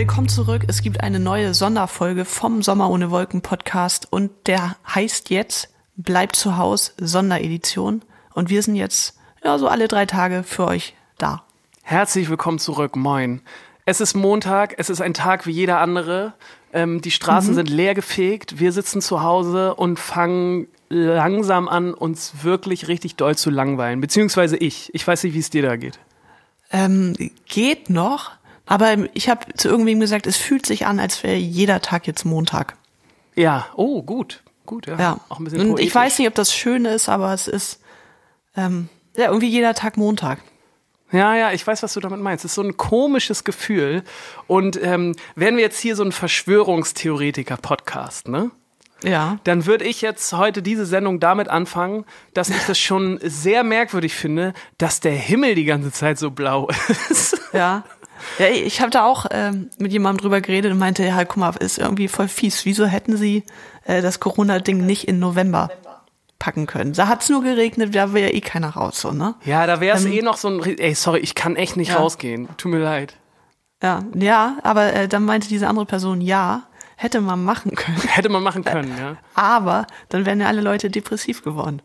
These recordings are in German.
Willkommen zurück. Es gibt eine neue Sonderfolge vom Sommer ohne Wolken Podcast und der heißt jetzt Bleibt zu Haus Sonderedition. Und wir sind jetzt ja so alle drei Tage für euch da. Herzlich willkommen zurück. Moin. Es ist Montag. Es ist ein Tag wie jeder andere. Ähm, die Straßen mhm. sind leer gefegt. Wir sitzen zu Hause und fangen langsam an, uns wirklich richtig doll zu langweilen. Beziehungsweise ich. Ich weiß nicht, wie es dir da geht. Ähm, geht noch. Aber ich habe zu irgendwem gesagt, es fühlt sich an, als wäre jeder Tag jetzt Montag. Ja, oh, gut. Gut, ja. ja. Auch ein bisschen Und ich weiß nicht, ob das schön ist, aber es ist ähm, ja irgendwie jeder Tag Montag. Ja, ja, ich weiß, was du damit meinst. Es ist so ein komisches Gefühl. Und ähm, wären wir jetzt hier so ein Verschwörungstheoretiker-Podcast, ne? Ja. Dann würde ich jetzt heute diese Sendung damit anfangen, dass ich das schon sehr merkwürdig finde, dass der Himmel die ganze Zeit so blau ist. Ja. Ja, ich habe da auch ähm, mit jemandem drüber geredet und meinte, ja, guck mal, ist irgendwie voll fies. Wieso hätten sie äh, das Corona-Ding nicht in November packen können? Da hat's nur geregnet, da wäre ja eh keiner raus, so, ne? Ja, da wäre es ähm, eh noch so ein, ey, sorry, ich kann echt nicht ja. rausgehen. Tut mir leid. Ja, ja, aber äh, dann meinte diese andere Person, ja, hätte man machen können. Hätte man machen können, ja. Aber dann wären ja alle Leute depressiv geworden.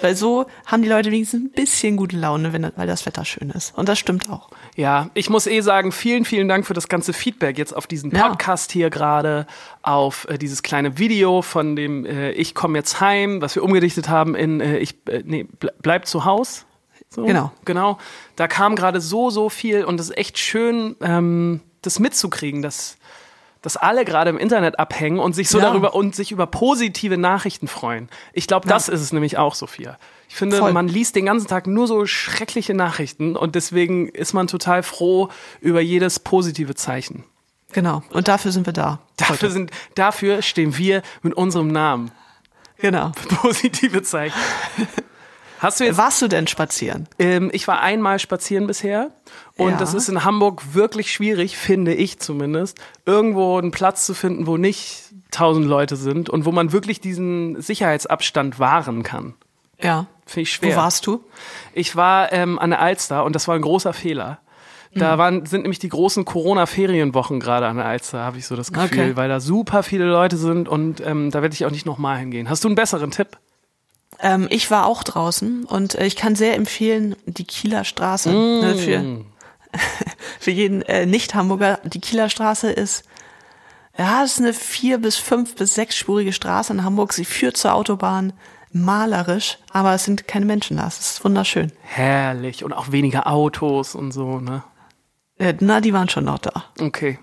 Weil so haben die Leute wenigstens ein bisschen gute Laune, wenn, weil das Wetter schön ist. Und das stimmt auch. Ja, ich muss eh sagen, vielen, vielen Dank für das ganze Feedback jetzt auf diesen Podcast ja. hier gerade, auf äh, dieses kleine Video von dem äh, Ich komme jetzt heim, was wir umgedichtet haben in äh, Ich äh, nee, bleib zu Haus. So, genau. Genau. Da kam gerade so, so viel und es ist echt schön, ähm, das mitzukriegen, dass dass alle gerade im Internet abhängen und sich so ja. darüber und sich über positive Nachrichten freuen. Ich glaube, das ja. ist es nämlich auch, Sophia. Ich finde, Voll. man liest den ganzen Tag nur so schreckliche Nachrichten und deswegen ist man total froh über jedes positive Zeichen. Genau. Und dafür sind wir da. Dafür sind, dafür stehen wir mit unserem Namen. Genau. Positive Zeichen. Hast du jetzt, Warst du denn spazieren? Ähm, ich war einmal spazieren bisher und ja. das ist in Hamburg wirklich schwierig, finde ich zumindest, irgendwo einen Platz zu finden, wo nicht tausend Leute sind und wo man wirklich diesen Sicherheitsabstand wahren kann. Ja. Finde ich schwer. Wo warst du? Ich war ähm, an der Alster und das war ein großer Fehler. Da mhm. waren, sind nämlich die großen Corona-Ferienwochen gerade an der Alster, habe ich so das Gefühl, okay. weil da super viele Leute sind und ähm, da werde ich auch nicht nochmal hingehen. Hast du einen besseren Tipp? Ähm, ich war auch draußen und äh, ich kann sehr empfehlen, die Kieler Straße. Mm. Ne, für, für jeden äh, Nicht-Hamburger. Die Kieler Straße ist, ja, ist eine vier bis fünf bis sechsspurige Straße in Hamburg. Sie führt zur Autobahn malerisch, aber es sind keine Menschen da. Es ist wunderschön. Herrlich. Und auch weniger Autos und so, ne? Äh, na, die waren schon noch da. Okay.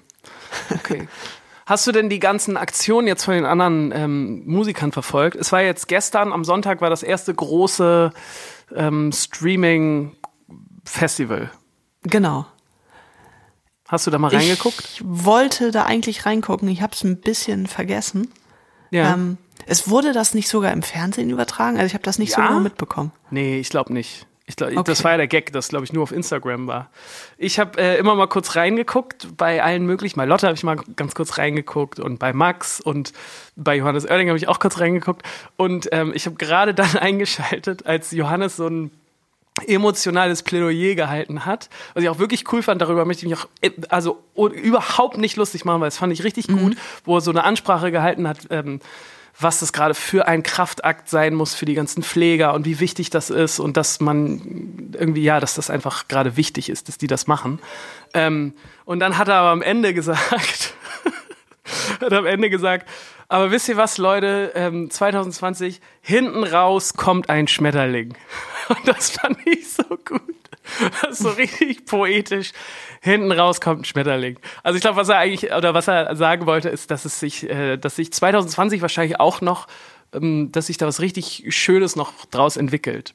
Okay. Hast du denn die ganzen Aktionen jetzt von den anderen ähm, Musikern verfolgt? Es war jetzt gestern, am Sonntag war das erste große ähm, Streaming-Festival. Genau. Hast du da mal reingeguckt? Ich wollte da eigentlich reingucken. Ich habe es ein bisschen vergessen. Ja. Ähm, es wurde das nicht sogar im Fernsehen übertragen? Also ich habe das nicht ja? so genau mitbekommen. Nee, ich glaube nicht. Ich glaube, okay. das war ja der Gag, das glaube ich nur auf Instagram war. Ich habe äh, immer mal kurz reingeguckt bei allen möglichen. Bei Lotte habe ich mal ganz kurz reingeguckt und bei Max und bei Johannes Oerding habe ich auch kurz reingeguckt. Und ähm, ich habe gerade dann eingeschaltet, als Johannes so ein emotionales Plädoyer gehalten hat, was ich auch wirklich cool fand, darüber möchte ich mich auch äh, also überhaupt nicht lustig machen, weil das fand ich richtig mhm. gut, wo er so eine Ansprache gehalten hat, ähm, was das gerade für ein Kraftakt sein muss für die ganzen Pfleger und wie wichtig das ist und dass man irgendwie, ja, dass das einfach gerade wichtig ist, dass die das machen. Ähm, und dann hat er aber am Ende gesagt, hat am Ende gesagt, aber wisst ihr was, Leute, ähm, 2020, hinten raus kommt ein Schmetterling. Und das fand ich so gut. So richtig poetisch. Hinten raus kommt ein Schmetterling. Also ich glaube, was er eigentlich oder was er sagen wollte, ist, dass es sich, äh, dass sich 2020 wahrscheinlich auch noch, ähm, dass sich da was richtig Schönes noch draus entwickelt.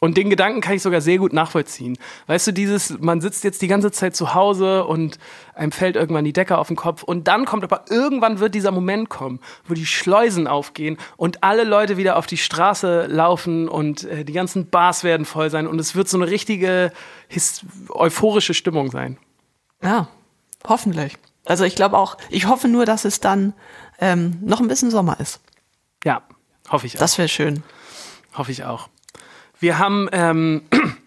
Und den Gedanken kann ich sogar sehr gut nachvollziehen. Weißt du, dieses, man sitzt jetzt die ganze Zeit zu Hause und einem fällt irgendwann die Decke auf den Kopf und dann kommt aber irgendwann wird dieser Moment kommen, wo die Schleusen aufgehen und alle Leute wieder auf die Straße laufen und äh, die ganzen Bars werden voll sein und es wird so eine richtige euphorische Stimmung sein. Ja, hoffentlich. Also ich glaube auch, ich hoffe nur, dass es dann ähm, noch ein bisschen Sommer ist. Ja, hoffe ich auch. Das wäre schön. Hoffe ich auch. Wir haben, ähm,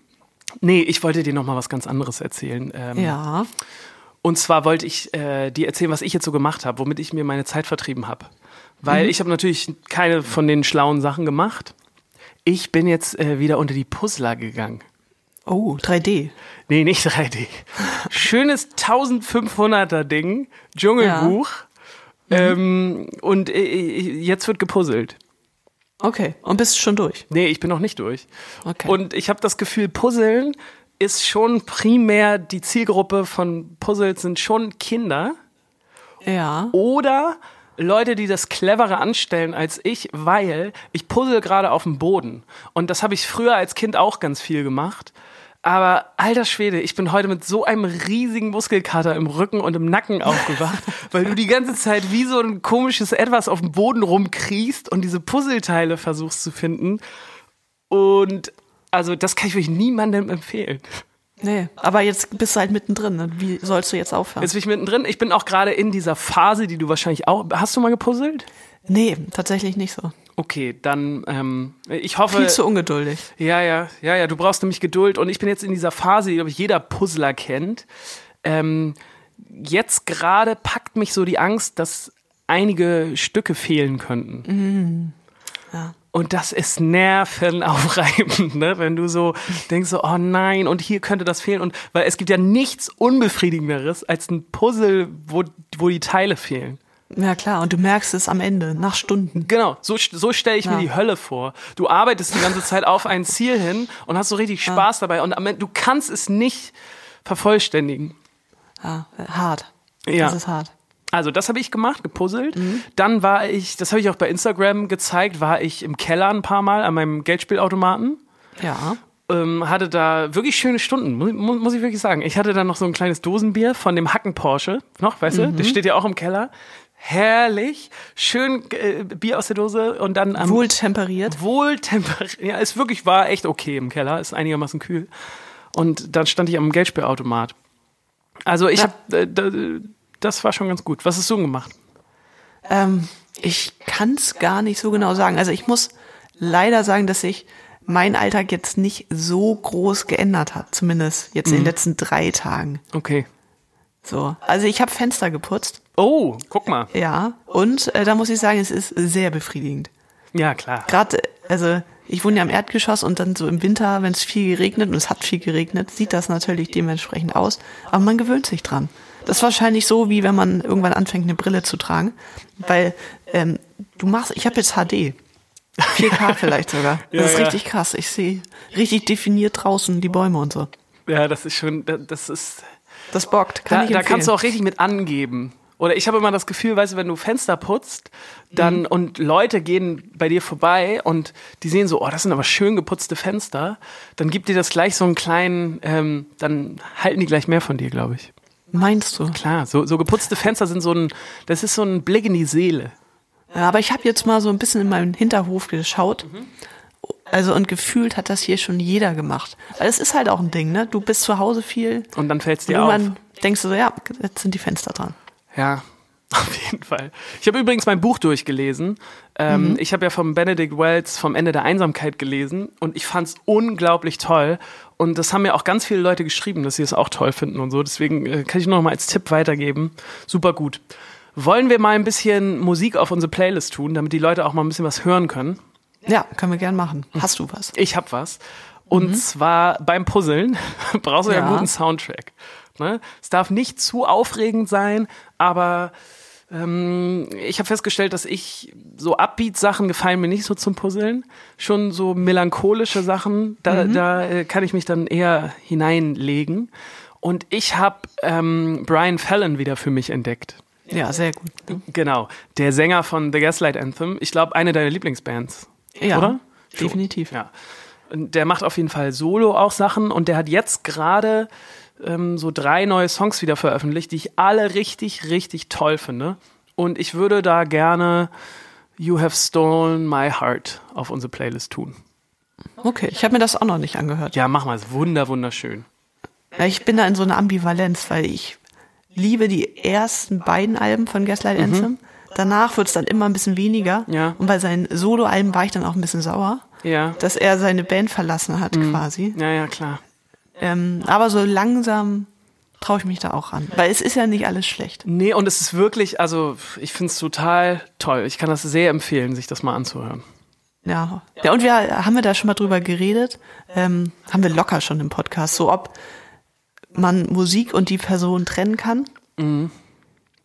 nee, ich wollte dir noch mal was ganz anderes erzählen. Ähm, ja. Und zwar wollte ich äh, dir erzählen, was ich jetzt so gemacht habe, womit ich mir meine Zeit vertrieben habe. Weil mhm. ich habe natürlich keine von den schlauen Sachen gemacht. Ich bin jetzt äh, wieder unter die Puzzler gegangen. Oh, 3D. Nee, nicht 3D. Schönes 1500er Ding, Dschungelbuch. Ja. Mhm. Ähm, und äh, jetzt wird gepuzzelt. Okay, und bist schon durch? Nee, ich bin noch nicht durch. Okay. Und ich habe das Gefühl, Puzzeln ist schon primär die Zielgruppe von Puzzles sind schon Kinder. Ja. Oder Leute, die das cleverer anstellen als ich, weil ich puzzle gerade auf dem Boden. Und das habe ich früher als Kind auch ganz viel gemacht. Aber alter Schwede, ich bin heute mit so einem riesigen Muskelkater im Rücken und im Nacken aufgewacht, weil du die ganze Zeit wie so ein komisches Etwas auf dem Boden rumkriechst und diese Puzzleteile versuchst zu finden. Und also das kann ich wirklich niemandem empfehlen. Nee, aber jetzt bist du halt mittendrin. Ne? Wie sollst du jetzt aufhören? Jetzt bin ich mittendrin. Ich bin auch gerade in dieser Phase, die du wahrscheinlich auch. Hast du mal gepuzzelt? Nee, tatsächlich nicht so. Okay, dann ähm, ich hoffe. Viel zu ungeduldig. Ja, ja, ja, ja. Du brauchst nämlich Geduld und ich bin jetzt in dieser Phase, die glaube ich jeder Puzzler kennt. Ähm, jetzt gerade packt mich so die Angst, dass einige Stücke fehlen könnten. Mhm. Ja. Und das ist nervenaufreibend, ne? wenn du so denkst, so, oh nein, und hier könnte das fehlen. Und weil es gibt ja nichts Unbefriedigenderes als ein Puzzle, wo, wo die Teile fehlen. Ja klar, und du merkst es am Ende, nach Stunden. Genau, so, so stelle ich ja. mir die Hölle vor. Du arbeitest die ganze Zeit auf ein Ziel hin und hast so richtig Spaß ja. dabei und am Ende, du kannst es nicht vervollständigen. Ja, hart. Ja. Das ist hart. Also das habe ich gemacht, gepuzzelt. Mhm. Dann war ich, das habe ich auch bei Instagram gezeigt, war ich im Keller ein paar Mal an meinem Geldspielautomaten. Ja. Ähm, hatte da wirklich schöne Stunden, muss, muss, ich wirklich sagen. Ich hatte da noch so ein kleines Dosenbier von dem Hacken Porsche, noch, weißt mhm. du? Das steht ja auch im Keller herrlich, schön äh, Bier aus der Dose und dann am wohltemperiert. Wohltemperiert. Ja, es wirklich war echt okay im Keller, ist einigermaßen kühl. Und dann stand ich am Geldspielautomat. Also ich ja. habe äh, das war schon ganz gut. Was hast du gemacht? Ähm, ich kann es gar nicht so genau sagen. Also ich muss leider sagen, dass sich mein Alltag jetzt nicht so groß geändert hat, zumindest jetzt mhm. in den mhm. letzten drei Tagen. Okay. So, also ich habe Fenster geputzt. Oh, guck mal. Ja, und äh, da muss ich sagen, es ist sehr befriedigend. Ja, klar. Gerade, also ich wohne ja im Erdgeschoss und dann so im Winter, wenn es viel geregnet und es hat viel geregnet, sieht das natürlich dementsprechend aus. Aber man gewöhnt sich dran. Das ist wahrscheinlich so, wie wenn man irgendwann anfängt, eine Brille zu tragen. Weil ähm, du machst, ich habe jetzt HD. 4K vielleicht sogar. Das ja, ist ja. richtig krass. Ich sehe richtig definiert draußen die Bäume und so. Ja, das ist schon, das ist das bockt. Kann da, ich da kannst du auch richtig mit angeben. Oder ich habe immer das Gefühl, weißt du, wenn du Fenster putzt, dann mhm. und Leute gehen bei dir vorbei und die sehen so, oh, das sind aber schön geputzte Fenster, dann gibt dir das gleich so einen kleinen, ähm, dann halten die gleich mehr von dir, glaube ich. Meinst du? Klar, so, so geputzte Fenster sind so ein, das ist so ein Blick in die Seele. Ja, aber ich habe jetzt mal so ein bisschen in meinen Hinterhof geschaut. Mhm. Also und gefühlt hat das hier schon jeder gemacht. Weil es ist halt auch ein Ding, ne? Du bist zu Hause viel. Und dann fällt es dir auf. Und denkst du so, ja, jetzt sind die Fenster dran. Ja, auf jeden Fall. Ich habe übrigens mein Buch durchgelesen. Ähm, mhm. Ich habe ja vom Benedict Wells vom Ende der Einsamkeit gelesen und ich fand es unglaublich toll. Und das haben mir auch ganz viele Leute geschrieben, dass sie es auch toll finden und so. Deswegen äh, kann ich nur noch mal als Tipp weitergeben. Super gut. Wollen wir mal ein bisschen Musik auf unsere Playlist tun, damit die Leute auch mal ein bisschen was hören können? Ja, können wir gern machen. Hast du was? Ich hab was. Und mhm. zwar beim Puzzeln brauchst du ja einen guten Soundtrack. Ne? Es darf nicht zu aufregend sein, aber ähm, ich habe festgestellt, dass ich so Upbeat-Sachen gefallen mir nicht so zum Puzzeln. Schon so melancholische Sachen, da, mhm. da äh, kann ich mich dann eher hineinlegen. Und ich habe ähm, Brian Fallon wieder für mich entdeckt. Ja, sehr gut. Genau, der Sänger von The Gaslight Anthem. Ich glaube, eine deiner Lieblingsbands. Ja, oder? definitiv. Ja. Der macht auf jeden Fall solo auch Sachen und der hat jetzt gerade ähm, so drei neue Songs wieder veröffentlicht, die ich alle richtig, richtig toll finde. Und ich würde da gerne You Have Stolen My Heart auf unsere Playlist tun. Okay, ich habe mir das auch noch nicht angehört. Ja, mach mal, ist wunder, wunderschön. Ja, ich bin da in so einer Ambivalenz, weil ich liebe die ersten beiden Alben von Gaslight mhm. Anthem. Danach wird es dann immer ein bisschen weniger. Ja. Und bei seinen Soloalben war ich dann auch ein bisschen sauer, Ja. dass er seine Band verlassen hat quasi. Ja, ja, klar. Ähm, aber so langsam traue ich mich da auch ran. Weil es ist ja nicht alles schlecht. Nee, und es ist wirklich, also ich finde es total toll. Ich kann das sehr empfehlen, sich das mal anzuhören. Ja. Ja, und wir haben wir da schon mal drüber geredet, ähm, haben wir locker schon im Podcast, so ob man Musik und die Person trennen kann.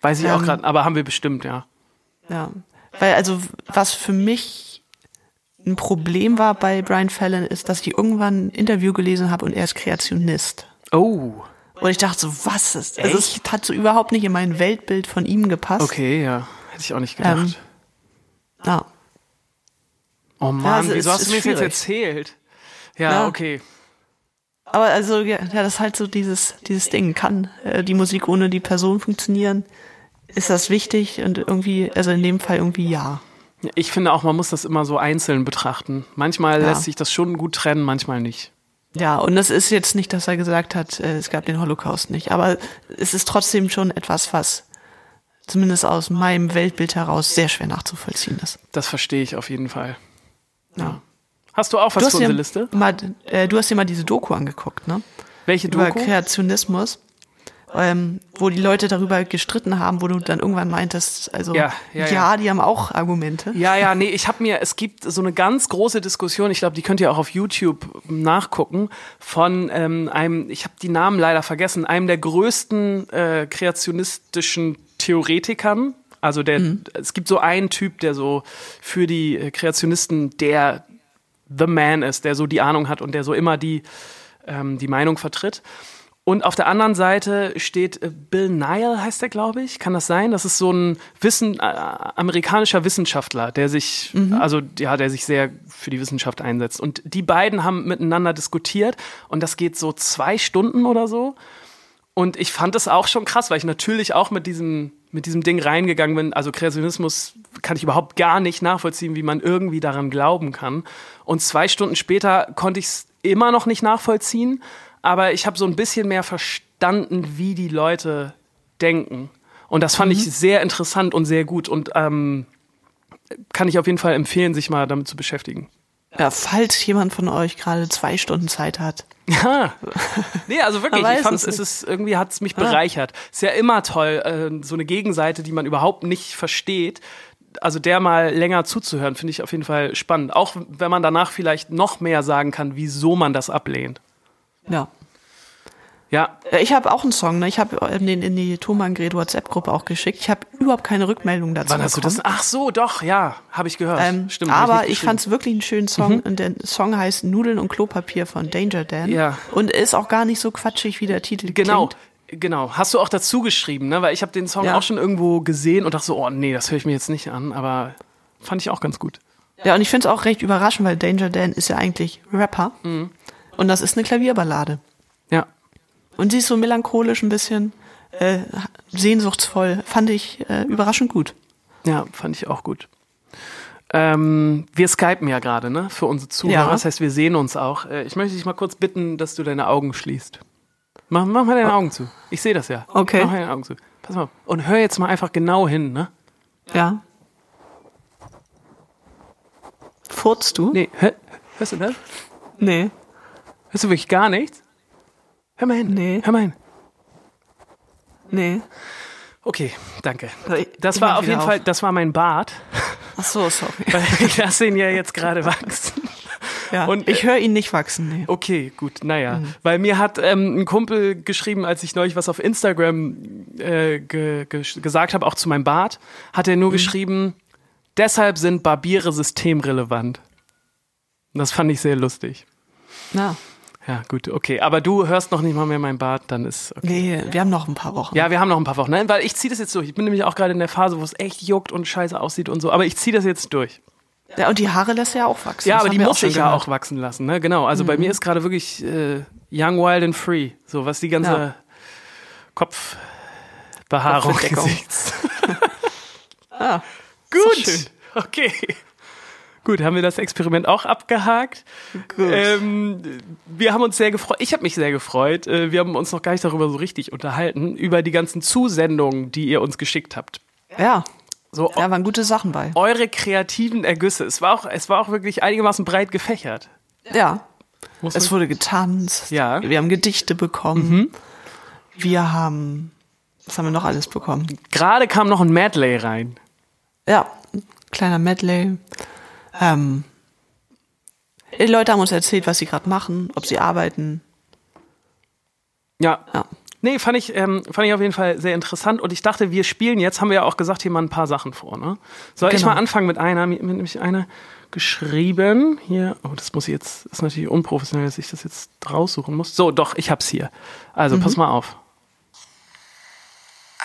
Weiß ich auch Ähm. gerade, aber haben wir bestimmt, ja. Ja. Weil also was für mich ein Problem war bei Brian Fallon ist, dass ich irgendwann ein Interview gelesen habe und er ist Kreationist. Oh, Und ich dachte so, was ist? Also es hat so überhaupt nicht in mein Weltbild von ihm gepasst. okay, ja. Hätte ich auch nicht gedacht. Ähm, Ja. oh Mann, also wieso es hast du mir das jetzt erzählt? Ja, Ja. okay. Aber also ja, ja, das ist halt so dieses dieses Ding. Kann äh, die Musik ohne die Person funktionieren? Ist das wichtig? Und irgendwie, also in dem Fall irgendwie ja. Ich finde auch, man muss das immer so einzeln betrachten. Manchmal Ja. lässt sich das schon gut trennen, manchmal nicht. Ja, und das ist jetzt nicht, dass er gesagt hat, äh, es gab den Holocaust nicht. Aber es ist trotzdem schon etwas, was zumindest aus meinem Weltbild heraus sehr schwer nachzuvollziehen ist. Das verstehe ich auf jeden Fall. Ja. Hast du auch was Du für unsere Liste? mal, äh, du hast dir mal diese Doku angeguckt, ne? Welche Über Doku? Kreationismus. Ähm, wo die Leute darüber gestritten haben, wo du dann irgendwann meintest, also Ja, ja, ja, ja. die haben auch Argumente. Ja, ja, nee, ich habe mir, es gibt so eine ganz große Diskussion, ich glaube, die könnt ihr auch auf YouTube nachgucken, von ähm, einem, ich habe die Namen leider vergessen, einem der größten äh, kreationistischen Theoretikern. Also der, es gibt so einen Typ, der so für die äh, Kreationisten der The Man ist, der so die Ahnung hat und der so immer die, ähm, die Meinung vertritt. Und auf der anderen Seite steht äh, Bill Nile, heißt der, glaube ich. Kann das sein? Das ist so ein Wissen, äh, amerikanischer Wissenschaftler, der sich, also ja, der sich sehr für die Wissenschaft einsetzt. Und die beiden haben miteinander diskutiert und das geht so zwei Stunden oder so. Und ich fand es auch schon krass, weil ich natürlich auch mit diesem, mit diesem Ding reingegangen bin. Also Kreationismus kann ich überhaupt gar nicht nachvollziehen, wie man irgendwie daran glauben kann. Und zwei Stunden später konnte ich es immer noch nicht nachvollziehen, aber ich habe so ein bisschen mehr verstanden, wie die Leute denken. Und das fand ich sehr interessant und sehr gut und ähm, kann ich auf jeden Fall empfehlen, sich mal damit zu beschäftigen. Ja, falls jemand von euch gerade zwei Stunden Zeit hat. Ja. Nee, also wirklich, ich fand es es ist irgendwie hat es mich bereichert. Ist ja immer toll, äh, so eine Gegenseite, die man überhaupt nicht versteht. Also der mal länger zuzuhören, finde ich auf jeden Fall spannend. Auch wenn man danach vielleicht noch mehr sagen kann, wieso man das ablehnt. Ja. Ja, Äh, Ich habe auch einen Song, ne? Ich habe den in die Thomann Gred WhatsApp-Gruppe auch geschickt. Ich habe überhaupt keine Rückmeldung dazu. wann hast du das? Ach so, doch, ja, habe ich gehört. Ähm, Stimmt. aber ich fand es wirklich einen schönen Song Mhm. und der Song heißt Nudeln und Klopapier von Danger Dan. Ja. Und ist auch gar nicht so quatschig, wie der Titel Genau, klingt. genau. Hast du auch dazu geschrieben, ne? Weil ich habe den Song Ja. auch schon irgendwo gesehen und dachte so, oh nee, das höre ich mir jetzt nicht an, aber fand ich auch ganz gut. Ja, und ich finde es auch recht überraschend, weil Danger Dan ist ja eigentlich Rapper. Mhm. Und das ist eine Klavierballade. Ja. Und sie ist so melancholisch ein bisschen äh, sehnsuchtsvoll. Fand ich äh, überraschend gut. Ja, fand ich auch gut. Ähm, wir skypen ja gerade, ne? Für unsere Zuhörer. Ja. Das heißt, wir sehen uns auch. Äh, ich möchte dich mal kurz bitten, dass du deine Augen schließt. Mach, mach mal deine Augen zu. Ich sehe das ja. Okay. Mach mal deine Augen zu. Pass mal. auf. Und hör jetzt mal einfach genau hin, ne? Ja. Furzt du? Nee, hör, hörst du das? Nee. Hörst du wirklich gar nichts? Hör mal hin. Nee. Hör mal hin. Nee. Okay, danke. Das ich war auf jeden auf. Fall, das war mein Bart. Ach so, sorry. Weil ich lasse ihn ja jetzt gerade wachsen. Ja. Und- ich höre ihn nicht wachsen. Nee. Okay, gut, naja. Mhm. Weil mir hat ähm, ein Kumpel geschrieben, als ich neulich was auf Instagram äh, ge ge gesagt habe, auch zu meinem Bart, hat Mhm. er nur geschrieben, deshalb sind Barbiere systemrelevant. Das fand ich sehr lustig. Na. Ja, gut, okay. Aber du hörst noch nicht mal mehr mein Bart, dann ist okay. Nee, wir haben noch ein paar Wochen. Ja, wir haben noch ein paar Wochen, ne? weil ich ziehe das jetzt durch. Ich bin nämlich auch gerade in der Phase, wo es echt juckt und scheiße aussieht und so. Aber ich ziehe das jetzt durch. Ja, und die Haare lässt er ja auch wachsen. Ja, Das aber die muss ich ja auch wachsen lassen, ne? Genau. Also bei mir ist gerade wirklich äh, young, wild and free. So was die ganze Ja. Kopfbehaarung Kopfbedeckung. Ah, Gut. schön. Okay. Gut, haben wir das Experiment auch abgehakt. Gut. Ähm, wir haben uns sehr gefreut. Ich habe mich sehr gefreut. Äh, wir haben uns noch gar nicht darüber so richtig unterhalten, über die ganzen Zusendungen, die ihr uns geschickt habt. ja, So da waren gute Sachen bei. eure kreativen Ergüsse. Es war auch, es war auch wirklich einigermaßen breit gefächert. Ja, Muss es wurde getanzt. Ja. Wir haben Gedichte bekommen. Wir haben, was haben wir noch alles bekommen? Gerade kam noch ein Medley rein. Ja, ein kleiner Medley. Ähm, die Leute haben uns erzählt, was sie gerade machen, ob sie arbeiten. Ja. Ja. Nee, fand ich, ähm, fand ich auf jeden Fall sehr interessant. Und ich dachte, wir spielen jetzt, haben wir ja auch gesagt, hier mal ein paar Sachen vor. Ne? Soll ich Genau. mal anfangen mit einer, mit nämlich einer geschrieben. Hier, oh, das muss ich jetzt, ist natürlich unprofessionell, dass ich das jetzt raussuchen muss. So, doch, ich hab's hier. Also, pass mal auf.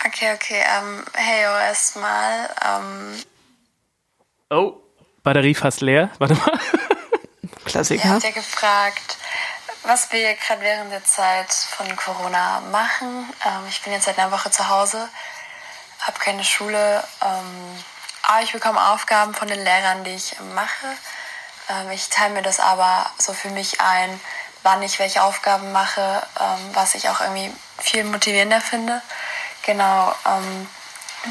Okay, okay. Ähm, hey, oh, erstmal. Ähm, Oh, Batterie fast leer. Warte mal. ihr Klassiker. habt ja gefragt, was wir gerade während der Zeit von Corona machen. Ähm, ich bin jetzt seit einer Woche zu Hause, habe keine Schule, ähm, aber ich bekomme Aufgaben von den Lehrern, die ich mache. Ähm, ich teile mir das aber so für mich ein, wann ich welche Aufgaben mache, ähm, was ich auch irgendwie viel motivierender finde. Genau. Ähm,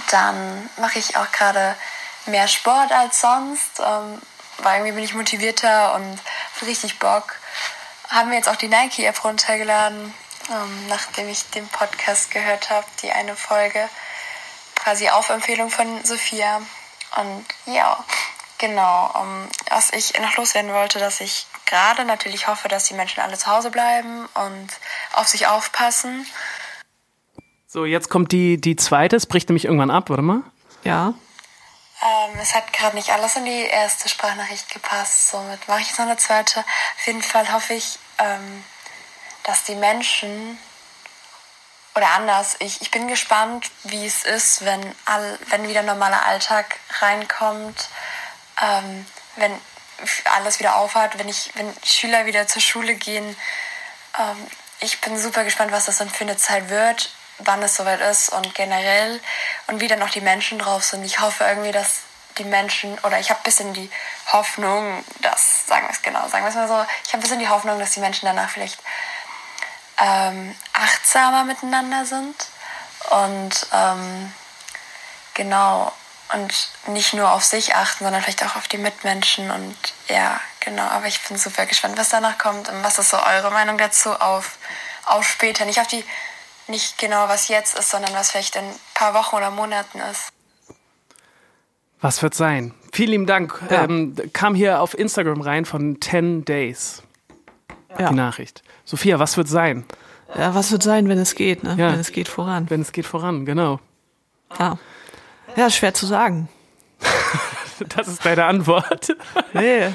dann mache ich auch gerade mehr Sport als sonst, ähm, weil irgendwie bin ich motivierter und richtig Bock. Haben wir jetzt auch die Nike-App runtergeladen, ähm, nachdem ich den Podcast gehört habe, die eine Folge, quasi auf Empfehlung von Sophia. Und ja, genau, ähm, was ich noch loswerden wollte, dass ich gerade natürlich hoffe, dass die Menschen alle zu Hause bleiben und auf sich aufpassen. So, jetzt kommt die, die zweite. Es bricht nämlich irgendwann ab, warte mal. Ja. Ähm, es hat gerade nicht alles in die erste Sprachnachricht gepasst, somit mache ich jetzt noch eine zweite. Auf jeden Fall hoffe ich, ähm, dass die Menschen oder anders, ich, ich bin gespannt, wie es ist, wenn, all, wenn wieder normaler Alltag reinkommt, ähm, wenn alles wieder aufhat, wenn, ich, wenn Schüler wieder zur Schule gehen. Ähm, ich bin super gespannt, was das dann für eine Zeit wird, wann es soweit ist und generell und wie dann auch die Menschen drauf sind. Ich hoffe irgendwie, dass die Menschen, oder ich habe ein bisschen die Hoffnung, dass, sagen wir es genau, sagen wir es mal so, ich habe ein bisschen die Hoffnung, dass die Menschen danach vielleicht ähm, achtsamer miteinander sind und ähm, genau und nicht nur auf sich achten, sondern vielleicht auch auf die Mitmenschen und ja, genau, aber ich bin super gespannt, was danach kommt und was ist so eure Meinung dazu auf, auf später, nicht auf die, nicht genau was jetzt ist, sondern was vielleicht in ein paar Wochen oder Monaten ist. Was wird sein? Vielen lieben Dank. Ja. Ähm, kam hier auf Instagram rein von 10 Days Ja. die Nachricht. Sophia, was wird sein? ja, was wird sein, wenn es geht, ne? Ja. Wenn es geht voran. Wenn es geht voran, genau. Ja. Ja, schwer zu sagen. Das ist deine Antwort. Nee.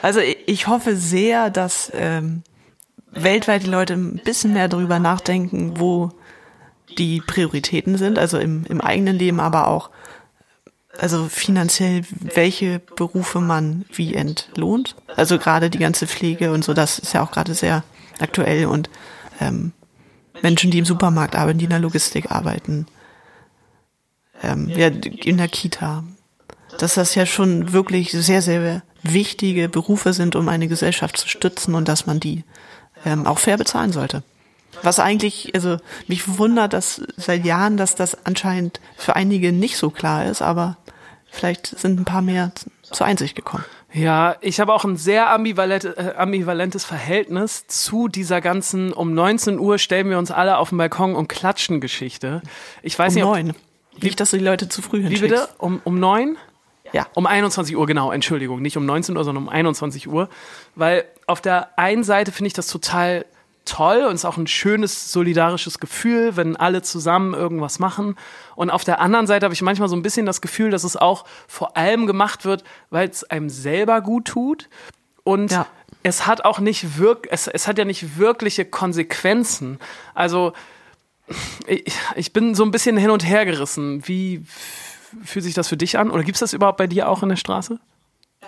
Also ich hoffe sehr, dass ähm, weltweit die Leute ein bisschen mehr darüber nachdenken, wo die Prioritäten sind, also im, im eigenen Leben, aber auch also finanziell, welche Berufe man wie entlohnt. Also gerade die ganze Pflege und so, das ist ja auch gerade sehr aktuell und ähm, Menschen, die im Supermarkt arbeiten, die in der Logistik arbeiten, ähm, ja, in der Kita, dass das ja schon wirklich sehr, sehr wichtige Berufe sind, um eine Gesellschaft zu stützen und dass man die ähm, auch fair bezahlen sollte. Was eigentlich, also mich wundert, dass seit Jahren, dass das anscheinend für einige nicht so klar ist, aber vielleicht sind ein paar mehr zur Einsicht gekommen. Ja, ich habe auch ein sehr äh, ambivalentes Verhältnis zu dieser ganzen um 19 Uhr stellen wir uns alle auf den Balkon und klatschen Geschichte. Ich weiß Um nicht, ob, neun. Nicht, dass du die Leute zu früh Wie hinschickst. bitte? Um, um neun? Ja. Um 21 Uhr, genau, Entschuldigung. Nicht um 19 Uhr, sondern um 21 Uhr. Weil auf der einen Seite finde ich das total toll und es ist auch ein schönes solidarisches Gefühl, wenn alle zusammen irgendwas machen. Und auf der anderen Seite habe ich manchmal so ein bisschen das Gefühl, dass es auch vor allem gemacht wird, weil es einem selber gut tut. Und Ja. es hat auch nicht wirk es, es hat ja nicht wirkliche Konsequenzen. Also ich, ich bin so ein bisschen hin und her gerissen. Wie fühlt sich das für dich an? Oder gibt es das überhaupt bei dir auch in der Straße?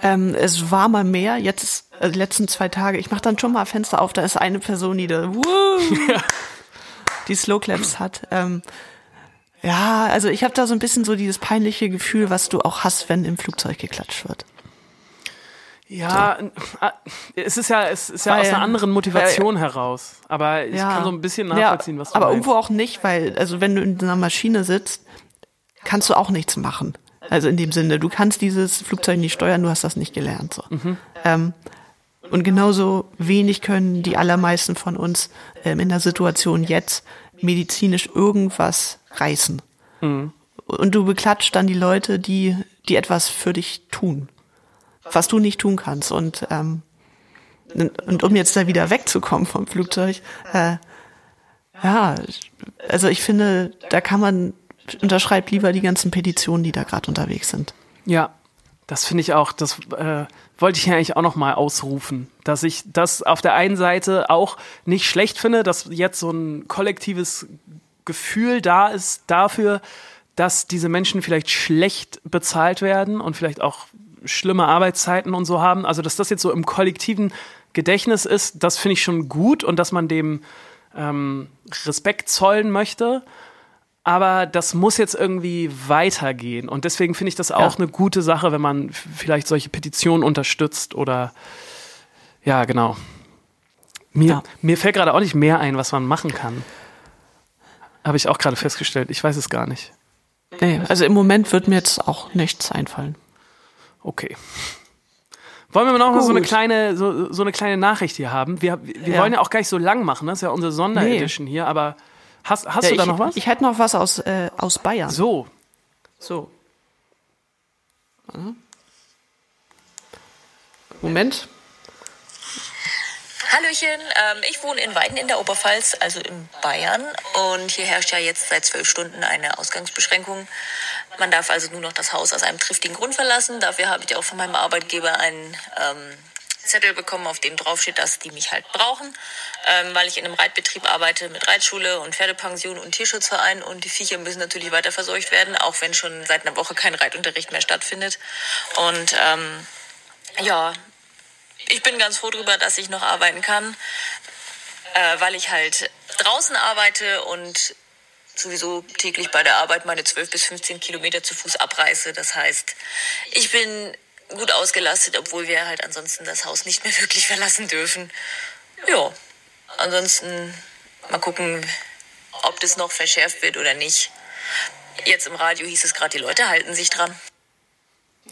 Ähm, es war mal mehr, jetzt äh, die letzten zwei Tage. Ich mache dann schon mal Fenster auf, da ist eine Person, die da, ja. die Slow Claps hat. Ähm, ja, also ich habe da so ein bisschen so dieses peinliche Gefühl, was du auch hast, wenn im Flugzeug geklatscht wird. Ja, so. Äh, es ist ja, es ist ja weil, aus einer anderen Motivation weil, heraus. Aber ich ja, kann so ein bisschen nachvollziehen, was du Aber meinst. irgendwo auch nicht, weil, also wenn du in einer Maschine sitzt, kannst du auch nichts machen. Also in dem Sinne, du kannst dieses Flugzeug nicht steuern, du hast das nicht gelernt. So. Mhm. Ähm, und genauso wenig können die allermeisten von uns ähm, in der Situation jetzt medizinisch irgendwas reißen. Mhm. Und du beklatscht dann die Leute, die, die etwas für dich tun, was du nicht tun kannst. Und, ähm, und um jetzt da wieder wegzukommen vom Flugzeug, äh, ja, also ich finde, da kann man unterschreibt lieber die ganzen Petitionen, die da gerade unterwegs sind. Ja, das finde ich auch, das äh, wollte ich eigentlich auch noch mal ausrufen, dass ich das auf der einen Seite auch nicht schlecht finde, dass jetzt so ein kollektives Gefühl da ist dafür, dass diese Menschen vielleicht schlecht bezahlt werden und vielleicht auch schlimme Arbeitszeiten und so haben. Also dass das jetzt so im kollektiven Gedächtnis ist, das finde ich schon gut und dass man dem ähm, Respekt zollen möchte aber das muss jetzt irgendwie weitergehen. Und deswegen finde ich das auch ja. eine gute Sache, wenn man vielleicht solche Petitionen unterstützt oder ja, genau. Mir, ja. mir fällt gerade auch nicht mehr ein, was man machen kann. Habe ich auch gerade festgestellt. Ich weiß es gar nicht. Nee, also im Moment wird mir jetzt auch nichts einfallen. Okay. Wollen wir noch, noch so eine kleine, so, so eine kleine Nachricht hier haben? Wir, wir ja. wollen ja auch gar nicht so lang machen, das ist ja unsere Sonderedition nee. hier, aber Hast, hast ja, du da ich, noch was? Ich hätte noch was aus, äh, aus Bayern. So. So. Moment. Hallöchen, ähm, ich wohne in Weiden in der Oberpfalz, also in Bayern. Und hier herrscht ja jetzt seit zwölf Stunden eine Ausgangsbeschränkung. Man darf also nur noch das Haus aus einem triftigen Grund verlassen. Dafür habe ich auch von meinem Arbeitgeber einen ähm, Zettel bekommen, auf dem draufsteht, dass die mich halt brauchen, ähm, weil ich in einem Reitbetrieb arbeite mit Reitschule und Pferdepension und Tierschutzverein und die Viecher müssen natürlich weiter versorgt werden, auch wenn schon seit einer Woche kein Reitunterricht mehr stattfindet. Und ähm, ja, ich bin ganz froh darüber, dass ich noch arbeiten kann, äh, weil ich halt draußen arbeite und sowieso täglich bei der Arbeit meine 12 bis 15 Kilometer zu Fuß abreiße. Das heißt, ich bin gut ausgelastet, obwohl wir halt ansonsten das Haus nicht mehr wirklich verlassen dürfen. Ja, ansonsten mal gucken, ob das noch verschärft wird oder nicht. Jetzt im Radio hieß es gerade, die Leute halten sich dran.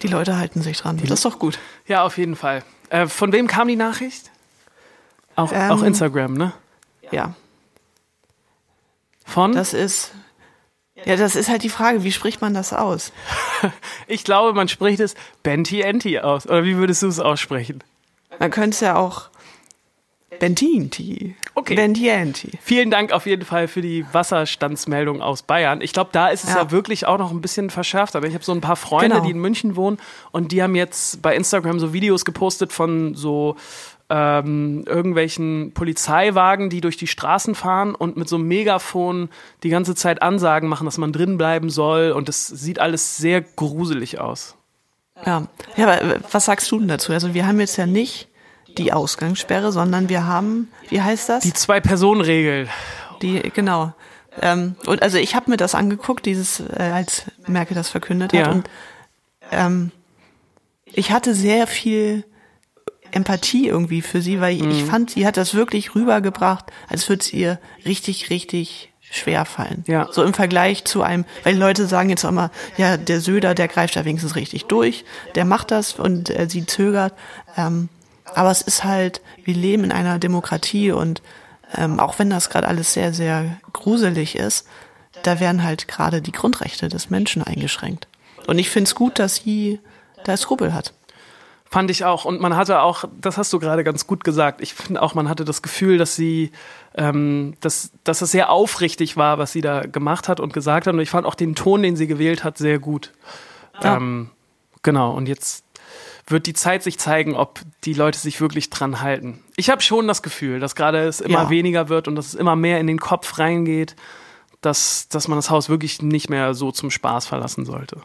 Die Leute halten sich dran. Das ist doch gut. Ja, auf jeden Fall. Äh, von wem kam die Nachricht? Auch, ähm, auch Instagram, ne? Ja. Von? Das ist ja, das ist halt die Frage, wie spricht man das aus? ich glaube, man spricht es Benti Enti aus. Oder wie würdest du es aussprechen? Man könnte es ja auch Bentinti. Okay. Bentienti. Vielen Dank auf jeden Fall für die Wasserstandsmeldung aus Bayern. Ich glaube, da ist es ja. ja. wirklich auch noch ein bisschen verschärft. Aber ich habe so ein paar Freunde, genau. die in München wohnen und die haben jetzt bei Instagram so Videos gepostet von so ähm, irgendwelchen Polizeiwagen, die durch die Straßen fahren und mit so einem Megafon die ganze Zeit Ansagen machen, dass man drin bleiben soll. Und das sieht alles sehr gruselig aus. Ja, ja aber was sagst du denn dazu? Also wir haben jetzt ja nicht die Ausgangssperre, sondern wir haben, wie heißt das? Die Zwei-Personen-Regel. Die, genau. Ähm, und also ich habe mir das angeguckt, dieses, äh, als Merkel das verkündet hat. Ja. Und ähm, ich hatte sehr viel Empathie irgendwie für sie, weil mhm. ich fand, sie hat das wirklich rübergebracht, als würde es ihr richtig, richtig schwer fallen. Ja. So im Vergleich zu einem, weil Leute sagen jetzt auch immer, ja, der Söder, der greift da wenigstens richtig durch, der macht das und äh, sie zögert. Ähm, aber es ist halt, wir leben in einer Demokratie und ähm, auch wenn das gerade alles sehr, sehr gruselig ist, da werden halt gerade die Grundrechte des Menschen eingeschränkt. Und ich finde es gut, dass sie da Skrupel hat. Fand ich auch. Und man hatte auch, das hast du gerade ganz gut gesagt, ich finde auch, man hatte das Gefühl, dass sie, ähm, dass, dass es sehr aufrichtig war, was sie da gemacht hat und gesagt hat. Und ich fand auch den Ton, den sie gewählt hat, sehr gut. Ja. Ähm, genau. Und jetzt wird die Zeit sich zeigen, ob die Leute sich wirklich dran halten. Ich habe schon das Gefühl, dass gerade es immer ja. weniger wird und dass es immer mehr in den Kopf reingeht, dass, dass man das Haus wirklich nicht mehr so zum Spaß verlassen sollte.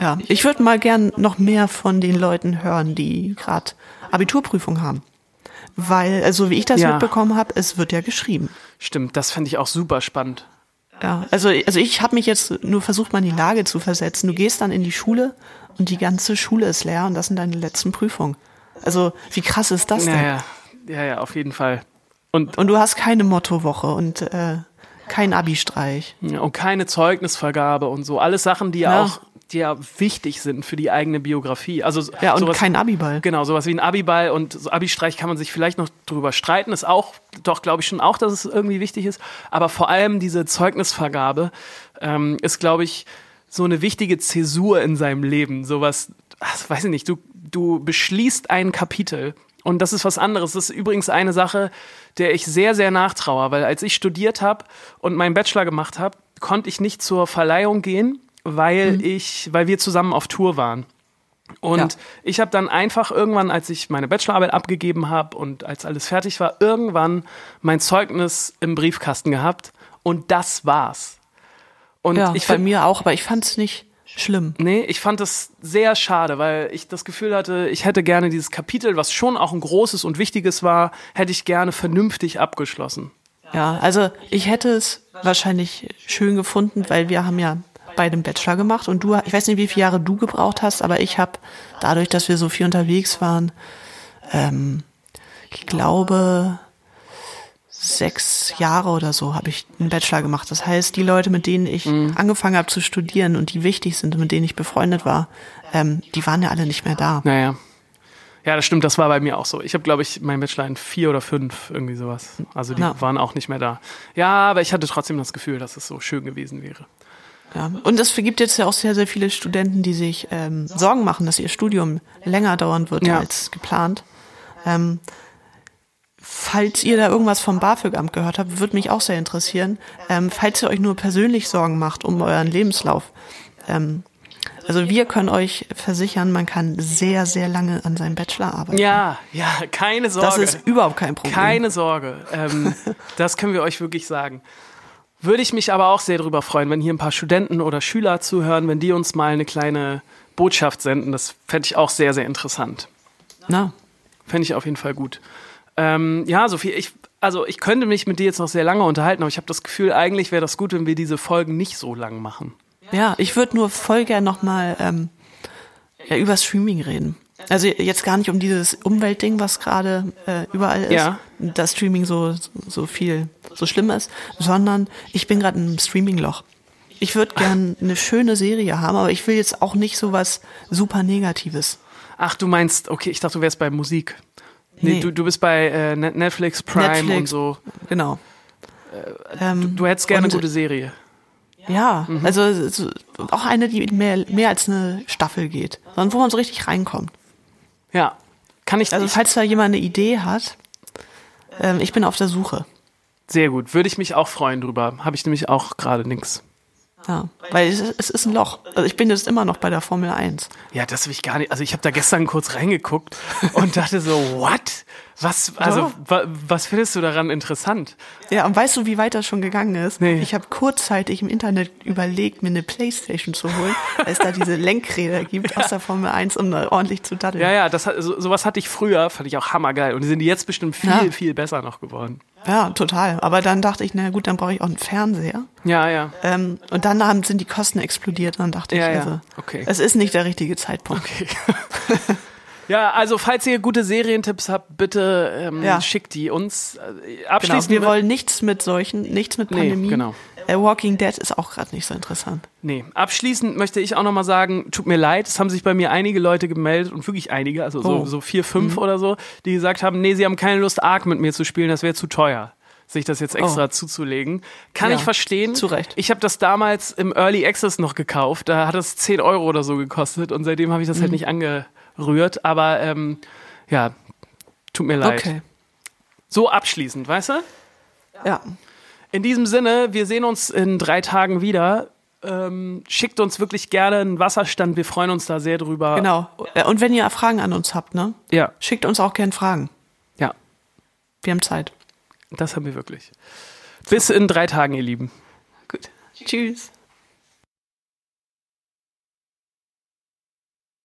Ja, ich würde mal gern noch mehr von den Leuten hören, die gerade Abiturprüfung haben. Weil, also wie ich das Ja. mitbekommen habe, es wird ja geschrieben. Stimmt, das fände ich auch super spannend. Ja, also, also ich habe mich jetzt nur versucht, mal in die Lage zu versetzen. Du gehst dann in die Schule und die ganze Schule ist leer und das sind deine letzten Prüfungen. Also wie krass ist das denn? Ja, ja, ja, ja, auf jeden Fall. Und, Und du hast keine Mottowoche und äh, kein Abi-Streich. und keine Zeugnisvergabe und so. Alles Sachen, die ja Ja. auch die ja wichtig sind für die eigene Biografie. Also Ja, und sowas, kein Abiball. Genau, sowas wie ein Abiball und so Abi-Streich kann man sich vielleicht noch drüber streiten. Ist auch, doch, glaube ich schon auch, dass es irgendwie wichtig ist. Aber vor allem diese Zeugnisvergabe ähm, ist, glaube ich, so eine wichtige Zäsur in seinem Leben. Sowas, ach, weiß ich nicht, du, du beschließt ein Kapitel. Und das ist was anderes. Das ist übrigens eine Sache, der ich sehr, sehr nachtraue, weil als ich studiert habe und meinen Bachelor gemacht habe, konnte ich nicht zur Verleihung gehen, weil ich, weil wir zusammen auf Tour waren. Und Ja. ich habe dann einfach irgendwann, als ich meine Bachelorarbeit abgegeben habe und als alles fertig war, irgendwann mein Zeugnis im Briefkasten gehabt und das war's. Und Ja, ich bei mir auch, aber ich fand es nicht schlimm. Nee, ich fand das sehr schade, weil ich das Gefühl hatte, ich hätte gerne dieses Kapitel, was schon auch ein großes und wichtiges war, hätte ich gerne vernünftig abgeschlossen. Ja, also ich hätte es wahrscheinlich schön gefunden, weil wir haben ja beide einen Bachelor gemacht und du, ich weiß nicht, wie viele Jahre du gebraucht hast, aber ich habe dadurch, dass wir so viel unterwegs waren, ähm, ich glaube sechs Jahre oder so habe ich einen Bachelor gemacht. Das heißt, die Leute, mit denen ich angefangen habe zu studieren und die wichtig sind und mit denen ich befreundet war, ähm, die waren ja alle nicht mehr da. Naja. Ja, das stimmt, das war bei mir auch so. Ich habe, glaube ich, meinen Bachelor in vier oder fünf, irgendwie sowas. Also die Ja. waren auch nicht mehr da. Ja, aber ich hatte trotzdem das Gefühl, dass es so schön gewesen wäre. Ja. Und es gibt jetzt ja auch sehr, sehr viele Studenten, die sich ähm, Sorgen machen, dass ihr Studium länger dauern wird Ja. als geplant. Ähm, falls ihr da irgendwas vom BAföG-Amt gehört habt, würde mich auch sehr interessieren. Ähm, falls ihr euch nur persönlich Sorgen macht um euren Lebenslauf. Ähm, also wir können euch versichern, man kann sehr, sehr lange an seinem Bachelor arbeiten. Ja, ja, keine Sorge. das ist überhaupt kein Problem. Keine Sorge. Ähm, das können wir euch wirklich sagen. Würde ich mich aber auch sehr darüber freuen, wenn hier ein paar Studenten oder Schüler zuhören, wenn die uns mal eine kleine Botschaft senden. Das fände ich auch sehr, sehr interessant. Na, Fände ich auf jeden Fall gut. Ähm, ja, Sophie, ich, also ich könnte mich mit dir jetzt noch sehr lange unterhalten, aber ich habe das Gefühl, eigentlich wäre das gut, wenn wir diese Folgen nicht so lang machen. Ja, ich würde nur voll gern nochmal ähm, ja, über Streaming reden. Also jetzt gar nicht um dieses Umweltding, was gerade äh, überall ist, Ja. dass Streaming so, so viel, so schlimm ist, sondern ich bin gerade im Streaming-Loch. Ich würde gern eine schöne Serie haben, aber ich will jetzt auch nicht so was super Negatives. Ach, du meinst, okay, ich dachte, du wärst bei Musik. Nee, Nee. Du, du bist bei äh, Net- Netflix, Prime Netflix. und so. Genau. Ähm, Du hättest gerne und- eine gute Serie. Ja, also so, auch eine, die mehr, mehr als eine Staffel geht, sondern wo man so richtig reinkommt. Ja. Kann ich, Also falls da jemand eine Idee hat, ähm, ich bin auf der Suche. Sehr gut. Würde ich mich auch freuen drüber. Habe ich nämlich auch gerade nix. Ja, weil es, es ist ein Loch. Also ich bin jetzt immer noch bei der Formel 1. Ja, das habe ich gar nicht. Also ich habe da gestern kurz reingeguckt und dachte so, what? Was, also, wa, was findest du daran interessant? Ja, und weißt du, wie weit das schon gegangen ist? Nee. Ich habe kurzzeitig im Internet überlegt, mir eine Playstation zu holen, weil es da diese Lenkräder gibt aus der Formel 1, um da ordentlich zu daddeln. Ja, ja, das so, sowas hatte ich früher, fand ich auch hammergeil. Und die sind jetzt bestimmt viel, Ja. viel besser noch geworden. Ja, total. Aber dann dachte ich, na gut, dann brauche ich auch einen Fernseher. Ja, ja. Ähm, und dann haben, sind die Kosten explodiert. Dann dachte Ja, ich, ja. also, Okay. es ist nicht der richtige Zeitpunkt. Ja, also falls ihr gute Serientipps habt, bitte ähm, Ja. schickt die uns. Äh, Genau, Abschließend wir wollen nichts mit solchen, nichts mit Nee, Pandemie. genau. Äh, Walking Dead ist auch gerade nicht so interessant. Nee, abschließend möchte ich auch nochmal sagen, tut mir leid, es haben sich bei mir einige Leute gemeldet und wirklich einige, also so, Oh. so vier, fünf oder so, die gesagt haben, nee, sie haben keine Lust, Ark mit mir zu spielen, das wäre zu teuer, sich das jetzt extra Oh. zuzulegen. Kann Ja, ich verstehen. zu Recht. Ich habe das damals im Early Access noch gekauft, da hat es 10 Euro oder so gekostet und seitdem habe ich das halt Mhm. nicht angerührt, aber ähm, ja, tut mir leid. Okay. So abschließend, weißt du? Ja. In diesem Sinne, wir sehen uns in drei Tagen wieder. Ähm, schickt uns wirklich gerne einen Wasserstand. Wir freuen uns da sehr drüber. Genau. Äh, Und wenn ihr Fragen an uns habt, ne, Ja, schickt uns auch gern Fragen. ja, Wir haben Zeit. das haben wir wirklich. Bis in drei Tagen, ihr Lieben. Gut. Tschüss.